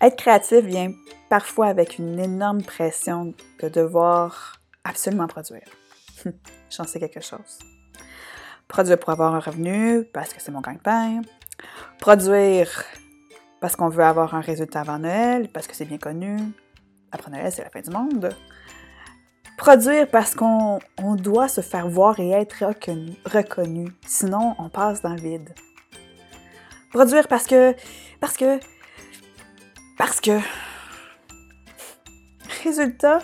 Être créatif vient parfois avec une énorme pression de devoir absolument produire. J'en quelque chose. Produire pour avoir un revenu, parce que c'est mon gagne-pain. Produire parce qu'on veut avoir un résultat avant Noël, parce que c'est bien connu. Après Noël, c'est la fin du monde. Produire parce qu'on doit se faire voir et être reconnu, reconnu, sinon on passe dans le vide. Produire parce que, parce que, parce que. Résultat,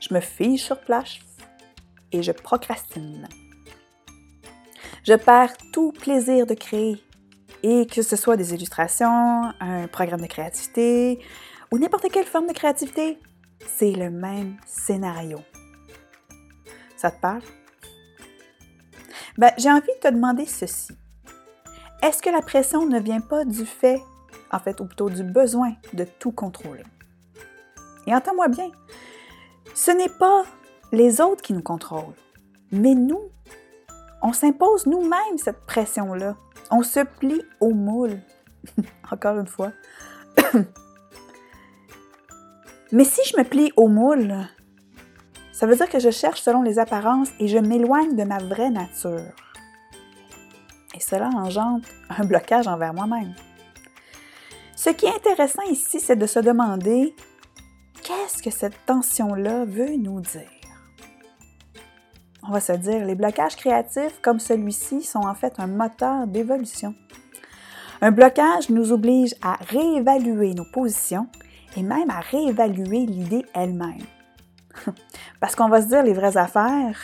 je me fiche sur place et je procrastine. Je perds tout plaisir de créer, et que ce soit des illustrations, un programme de créativité ou n'importe quelle forme de créativité, c'est le même scénario. Ça te parle? Ben, j'ai envie de te demander ceci. Est-ce que la pression ne vient pas du fait, en fait, ou plutôt du besoin de tout contrôler? Et entends-moi bien, ce n'est pas les autres qui nous contrôlent, mais nous. On s'impose nous-mêmes cette pression-là. On se plie au moule. Encore une fois. mais si je me plie au moule, ça veut dire que je cherche selon les apparences et je m'éloigne de ma vraie nature. Et cela engendre un blocage envers moi-même. Ce qui est intéressant ici, c'est de se demander qu'est-ce que cette tension-là veut nous dire? On va se dire, les blocages créatifs comme celui-ci sont en fait un moteur d'évolution. Un blocage nous oblige à réévaluer nos positions et même à réévaluer l'idée elle-même. Parce qu'on va se dire les vraies affaires,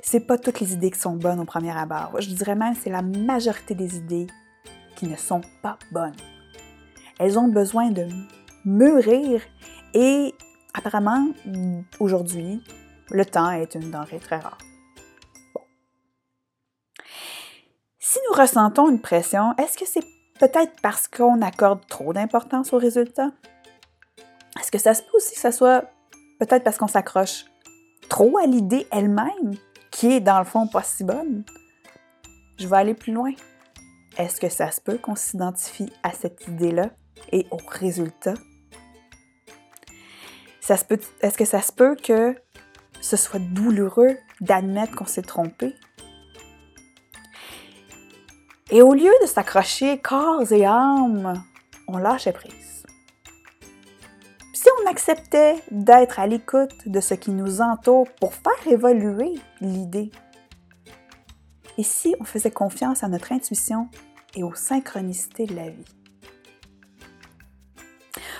c'est pas toutes les idées qui sont bonnes au premier abord. Je dirais même c'est la majorité des idées qui ne sont pas bonnes. Elles ont besoin de mûrir et apparemment, aujourd'hui, le temps est une denrée très rare. Si nous ressentons une pression, est-ce que c'est peut-être parce qu'on accorde trop d'importance aux résultats? Est-ce que ça se peut aussi que ça soit peut-être parce qu'on s'accroche trop à l'idée elle-même, qui est dans le fond pas si bonne? Je vais aller plus loin. Est-ce que ça se peut qu'on s'identifie à cette idée-là et au résultat? Est-ce que ça se peut que ce soit douloureux d'admettre qu'on s'est trompé? Et au lieu de s'accrocher corps et âme, on lâche prise. Si on acceptait d'être à l'écoute de ce qui nous entoure pour faire évoluer l'idée, et si on faisait confiance à notre intuition et aux synchronicités de la vie?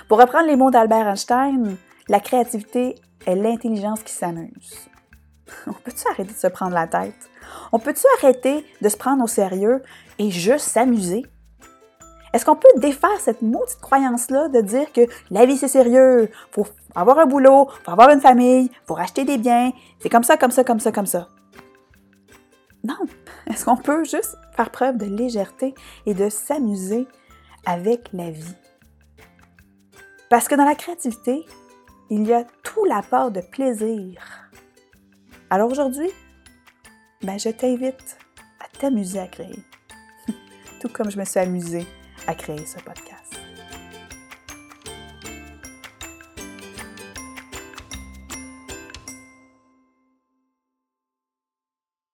Pour reprendre les mots d'Albert Einstein, la créativité est l'intelligence qui s'amuse. On peut-tu arrêter de se prendre la tête? On peut-tu arrêter de se prendre au sérieux et juste s'amuser? Est-ce qu'on peut défaire cette maudite croyance-là de dire que la vie c'est sérieux, faut avoir un boulot, faut avoir une famille, faut acheter des biens, c'est comme ça, comme ça, comme ça, comme ça? Non. Est-ce qu'on peut juste faire preuve de légèreté et de s'amuser avec la vie? Parce que dans la créativité, il y a tout l'apport de plaisir. Alors aujourd'hui, ben je t'invite à t'amuser à créer, tout comme je me suis amusée à créer ce podcast.